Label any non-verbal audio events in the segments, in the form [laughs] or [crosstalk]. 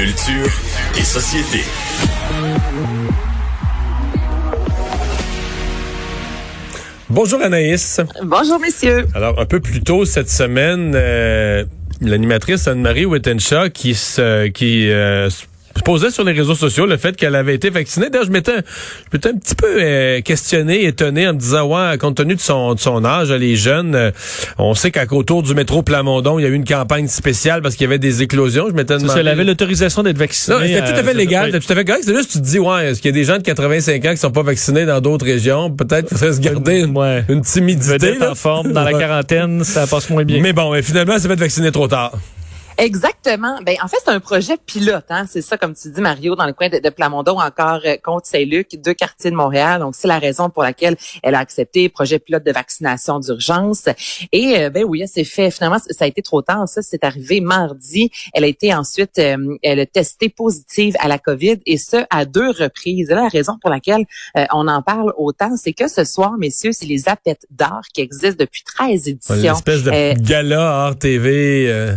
Culture et société. Bonjour Anaïs. Bonjour messieurs. Alors un peu plus tôt cette semaine, euh, l'animatrice Anne-Marie Wittenshaw qui se qui euh, se posait sur les réseaux sociaux le fait qu'elle avait été vaccinée. D'ailleurs, je m'étais, je m'étais un petit peu euh, questionné, étonné en me disant, ouais, compte tenu de son, de son âge, les jeunes, euh, on sait qu'autour du métro Plamondon, il y a eu une campagne spéciale parce qu'il y avait des éclosions. Je m'étais demandé... Elle avait l'autorisation d'être vaccinée. Non, c'était tout à fait euh, légal, c'était tout à fait correct. C'est juste, tu te dis, ouais, est-ce qu'il y a des gens de 85 ans qui sont pas vaccinés dans d'autres régions? Peut-être qu'il faudrait se garder une, Ouais. une timidité. Là. en forme, dans la quarantaine, ça passe moins bien. Mais bon, et finalement, elle s'est fait vacciner trop tard. Exactement. Ben en fait c'est un projet pilote, hein. C'est ça comme tu dis Mario dans le coin de, de Plamondon, encore euh, contre Saint-Luc, deux quartiers de Montréal. Donc c'est la raison pour laquelle elle a accepté projet pilote de vaccination d'urgence. Et euh, ben oui, s'est fait. Finalement ça a été trop tard. Ça c'est arrivé mardi. Elle a été ensuite, euh, elle a testé positive à la COVID et ce à deux reprises. Et là, la raison pour laquelle euh, on en parle autant, c'est que ce soir, messieurs, c'est les appels d'art qui existent depuis 13 Une éditions. espèce de Euh, gala hors TV.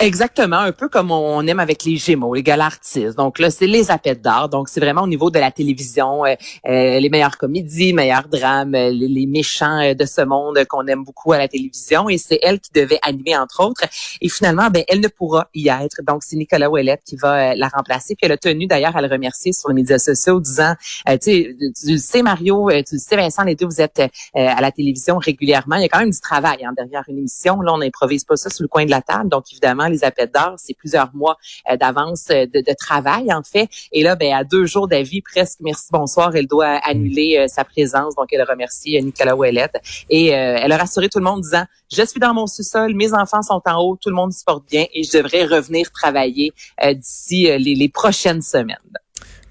Exactement, un peu comme on aime avec les Gémeaux, les galas artistes. Donc là, c'est les appels d'art. Donc c'est vraiment au niveau de la télévision, euh, euh, les meilleures comédies, meilleurs drames, euh, les, méchants euh, de ce monde qu'on aime beaucoup à la télévision. Et c'est elle qui devait animer entre autres. Et finalement, ben elle ne pourra y être. Donc c'est Nicolas Ouellette qui va la remplacer. Puis elle a tenu d'ailleurs à le remercier sur les médias sociaux, disant, tu sais, Mario, tu sais Vincent, les deux vous êtes à la télévision régulièrement. Il y a quand même du travail hein, derrière une émission. Là, on n'improvise pas ça sur le coin de la table. Donc évidemment les appels d'heures, c'est plusieurs mois euh, d'avance euh, de, travail en fait. Et là, ben à deux jours d'avis, presque merci bonsoir, elle doit annuler euh, sa présence. Donc elle remercie Nicolas Ouellette et elle a rassuré tout le monde en disant je suis dans mon sous-sol, mes enfants sont en haut, tout le monde se porte bien et je devrais revenir travailler d'ici les, les prochaines semaines.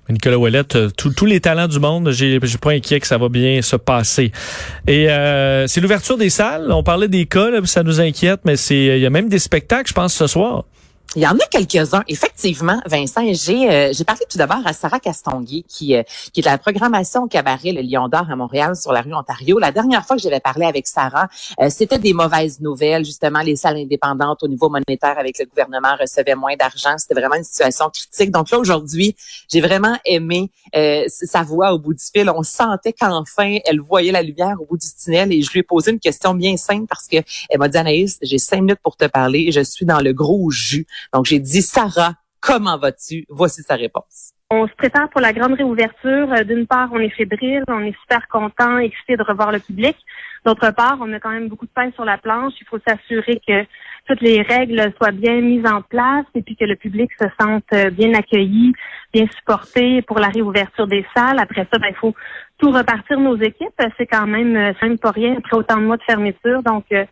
Nicolas Ouellette, euh, tous les talents du monde, j'ai j'ai pas inquiet que ça va bien se passer. Et euh, c'est l'ouverture des salles. On parlait des cas, là, ça nous inquiète, mais c'est il y a même des spectacles, je pense, ce soir. Il y en a quelques-uns, effectivement, Vincent. J'ai euh, parlé tout d'abord à Sarah Castonguay, qui, euh, qui est de la programmation au cabaret Le Lion d'Or à Montréal, sur la rue Ontario. La dernière fois que j'avais parlé avec Sarah, euh, c'était des mauvaises nouvelles. Justement, les salles indépendantes au niveau monétaire avec le gouvernement recevaient moins d'argent. C'était vraiment une situation critique. Donc là, aujourd'hui, j'ai vraiment aimé euh, sa voix au bout du fil. On sentait qu'enfin, elle voyait la lumière au bout du tunnel. Et je lui ai posé une question bien simple parce que elle m'a dit, Anaïs, j'ai cinq minutes pour te parler. Je suis dans le gros jus. Donc, j'ai dit, Sarah, comment vas-tu? Voici sa réponse. On se prépare pour la grande réouverture. Euh, D'une part, on est fébrile, on est super content, excité de revoir le public. D'autre part, on a quand même beaucoup de pain sur la planche. Il faut s'assurer que toutes les règles soient bien mises en place et puis que le public se sente euh, bien accueilli, bien supporté pour la réouverture des salles. Après ça, ben, il faut tout repartir nos équipes. C'est quand même, c'est même pas rien après autant de mois de fermeture. Donc, euh,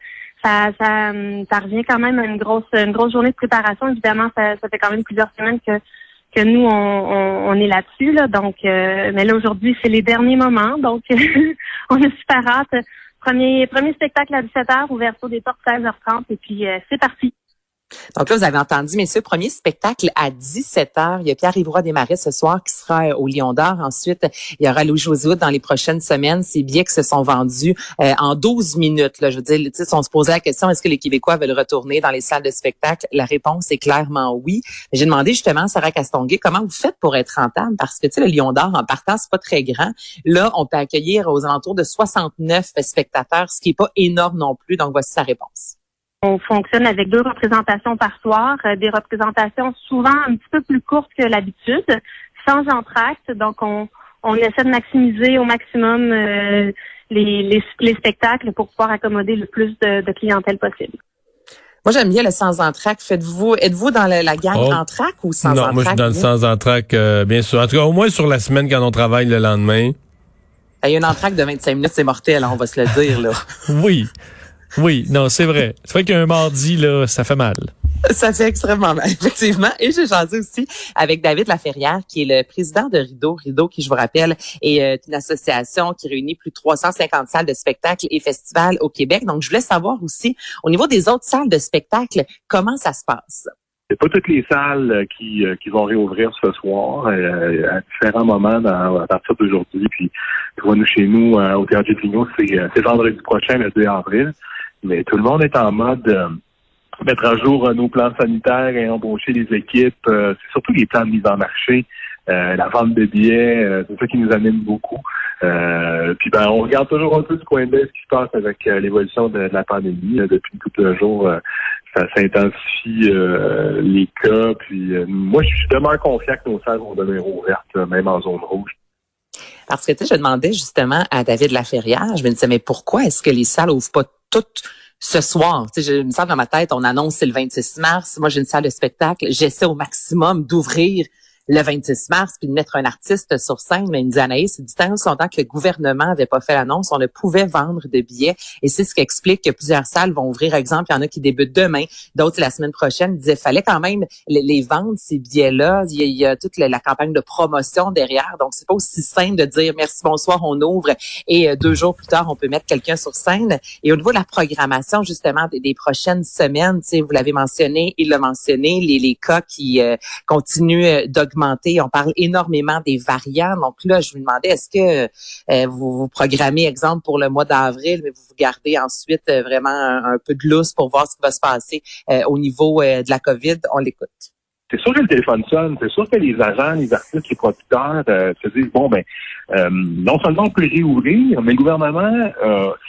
ça, ça, hum, ça revient quand même à une grosse, une grosse journée de préparation. Évidemment, ça, ça fait quand même plusieurs semaines que que nous on, on, on est là-dessus là. Donc, euh, mais là aujourd'hui c'est les derniers moments. Donc, [laughs] on a super hâte. Premier premier spectacle à 17h, ouverture des portes 16h30 et puis euh, c'est parti. Donc là, vous avez entendu, messieurs, premier spectacle à 17h. Il y a Pierre-Yves Desmarais ce soir qui sera euh, au Lion d'Or. Ensuite, il y aura Louis José dans les prochaines semaines. Ces billets qui se sont vendus euh, en 12 minutes. Là, je veux dire, on se posait la question, est-ce que les Québécois veulent retourner dans les salles de spectacle? La réponse est clairement oui. J'ai demandé justement à Sarah Castonguay comment vous faites pour être rentable? Parce que, le Lion d'Or, en partant, c'est pas très grand. Là, on peut accueillir aux alentours de 69 spectateurs, ce qui est pas énorme non plus. Donc, voici sa réponse. On fonctionne avec deux représentations par soir, euh, des représentations souvent un petit peu plus courtes que l'habitude, sans entracte. Donc, on, on essaie de maximiser au maximum euh, les, les, les spectacles pour pouvoir accommoder le plus de, de clientèle possible. Moi, j'aime bien le sans entraque. Faites-vous, êtes-vous dans le- la gang Oh. entraque ou sans non, entraque? moi je suis dans le sans entraque, euh, bien sûr. En tout cas, au moins sur la semaine quand on travaille le lendemain. Il y a une entraque de 25 minutes, c'est mortel, on va se le dire, là. [laughs] Oui. Oui, non, c'est vrai. C'est vrai qu'un mardi, là, ça fait mal. Ça fait extrêmement mal, effectivement. Et j'ai jasé aussi avec David Laferrière, qui est le président de Rideau. Rideau, qui, je vous rappelle, est euh, une association qui réunit plus de 350 salles de spectacles et festivals au Québec. Donc, je voulais savoir aussi, au niveau des autres salles de spectacle, comment ça se passe? C'est pas toutes les salles euh, qui, euh, qui vont réouvrir ce soir à différents moments dans, à partir d'aujourd'hui. Puis, tu vois, nous, chez nous, au Théâtre du Vigneault, c'est vendredi prochain, le 2 avril. Mais tout le monde est en mode mettre à jour euh, nos plans sanitaires et embaucher les équipes. Euh, c'est surtout les plans de mise en marché. Euh, la vente de billets, c'est ça qui nous amène beaucoup. puis ben, on regarde toujours un peu du coin d'œil ce qui se passe avec l'évolution de, la pandémie. depuis tout de jours, ça s'intensifie les cas. Puis moi, je suis tellement confiant que nos salles vont devenir ouvertes, même en zone rouge. Parce que tu sais, je demandais justement à David Laferrière, je me disais, mais pourquoi est-ce que les salles ouvrent pas toutes ce soir. Tu sais, je me sens dans ma tête, on annonce c'est le 26 mars. Moi, j'ai une salle de spectacle. J'essaie au maximum d'ouvrir le 26 mars, puis de mettre un artiste sur scène. Mais il me dit, Anaïs, du temps longtemps que le gouvernement n'avait pas fait l'annonce, on ne pouvait vendre de billets. Et c'est ce qui explique que plusieurs salles vont ouvrir. Exemple, il y en a qui débutent demain, d'autres la semaine prochaine. Il disait, fallait quand même les, vendre, ces billets-là. Il y, a, toute la, campagne de promotion derrière. Donc, c'est pas aussi simple de dire, merci, bonsoir, on ouvre. Et euh, deux jours plus tard, on peut mettre quelqu'un sur scène. Et au niveau de la programmation, justement, des, prochaines semaines, vous l'avez mentionné, il l'a mentionné, les, les cas qui euh, continuent euh, on parle énormément des variants. Donc là, je me demandais, est-ce que euh, vous vous programmez, exemple, pour le mois d'avril, mais vous vous gardez ensuite euh, vraiment un, peu de lousse pour voir ce qui va se passer euh, au niveau de la COVID? On l'écoute. C'est sûr que le téléphone sonne, c'est sûr que les agents, les artistes, les producteurs se disent bon ben non seulement on peut réouvrir, mais le gouvernement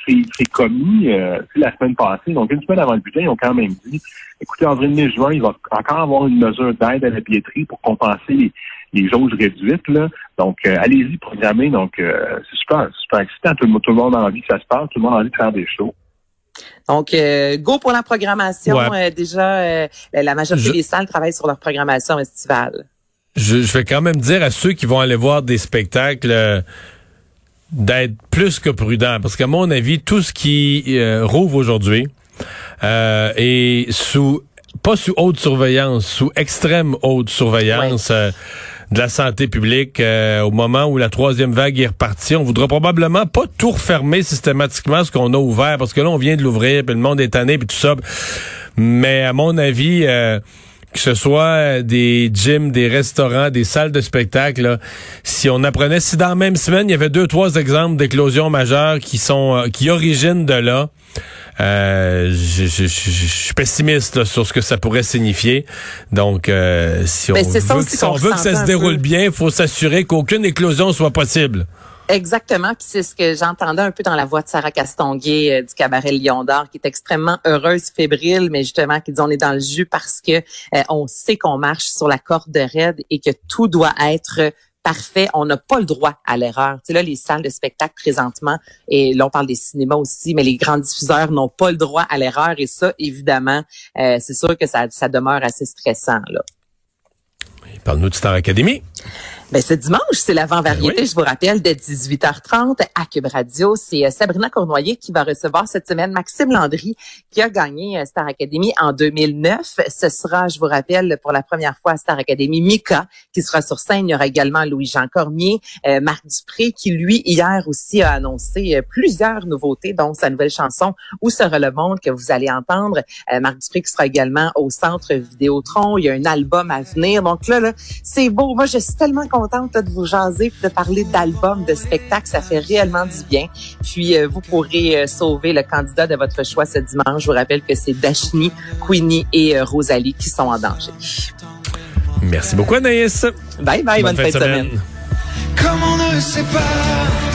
s'est commis la semaine passée, donc une semaine avant le budget, ils ont quand même dit Écoutez, en avril, mai, juin, il va encore avoir une mesure d'aide à la billetterie pour compenser les, les jauges réduites. Là. Donc, euh, allez-y programmer. Donc, euh, c'est super, super excitant. Tout le, tout le monde a envie que ça se passe. Tout le monde a envie de faire des shows. Donc, euh, go pour la programmation. déjà, la majorité des salles travaillent sur leur programmation estivale. Je, je, vais quand même dire à ceux qui vont aller voir des spectacles d'être plus que prudents. Parce qu'à mon avis, tout ce qui rouvre aujourd'hui, euh, et sous pas sous haute surveillance, sous extrême haute surveillance. Euh, de la santé publique euh, au moment où la troisième vague est repartie. On voudra probablement pas tout refermer systématiquement ce qu'on a ouvert parce que là on vient de l'ouvrir puis le monde est tanné puis tout ça. Mais à mon avis que ce soit des gyms, des restaurants, des salles de spectacle, si on apprenait, si dans la même semaine, il y avait deux, trois exemples d'éclosions majeures qui sont, qui originent de là, euh, je, suis pessimiste sur ce que ça pourrait signifier. Donc, euh, si on veut, que, ça se déroule bien, il faut s'assurer qu'aucune éclosion soit possible. Exactement, puis c'est ce que j'entendais un peu dans la voix de Sarah Castonguay euh, du cabaret Lion d'Or, qui est extrêmement heureuse, fébrile, mais justement qui dit on est dans le jus parce que on sait qu'on marche sur la corde raide et que tout doit être parfait. On n'a pas le droit à l'erreur. Tu sais, là, les salles de spectacle présentement, et là, on parle des cinémas aussi, mais les grands diffuseurs n'ont pas le droit à l'erreur. Et ça, évidemment, euh, c'est sûr que ça, ça demeure assez stressant. Là. Parle-nous de Star Academy. Ben, ce dimanche, c'est l'avant-variété, ben je vous rappelle, de 18h30 à Cube Radio. C'est euh, Sabrina Cournoyer qui va recevoir cette semaine Maxime Landry, qui a gagné euh, Star Academy en 2009. Ce sera, je vous rappelle, pour la première fois à Star Academy, Mika, qui sera sur scène. Il y aura également Louis-Jean Cormier, euh, Marc Dupré, qui, lui, hier aussi a annoncé plusieurs nouveautés, dont sa nouvelle chanson « Où sera le monde » que vous allez entendre. Marc Dupré qui sera également au Centre Vidéotron. Il y a un album à venir. Donc là, là c'est beau. Moi, je suis tellement contente de vous jaser, de parler d'albums, de spectacles. Ça fait réellement du bien. Puis, euh, vous pourrez euh, sauver le candidat de votre choix ce dimanche. Je vous rappelle que c'est Dashni, Queenie et euh, Rosalie qui sont en danger. Merci beaucoup, Anaïs. Bye bye, bonne, fin de semaine. Comme on ne sait pas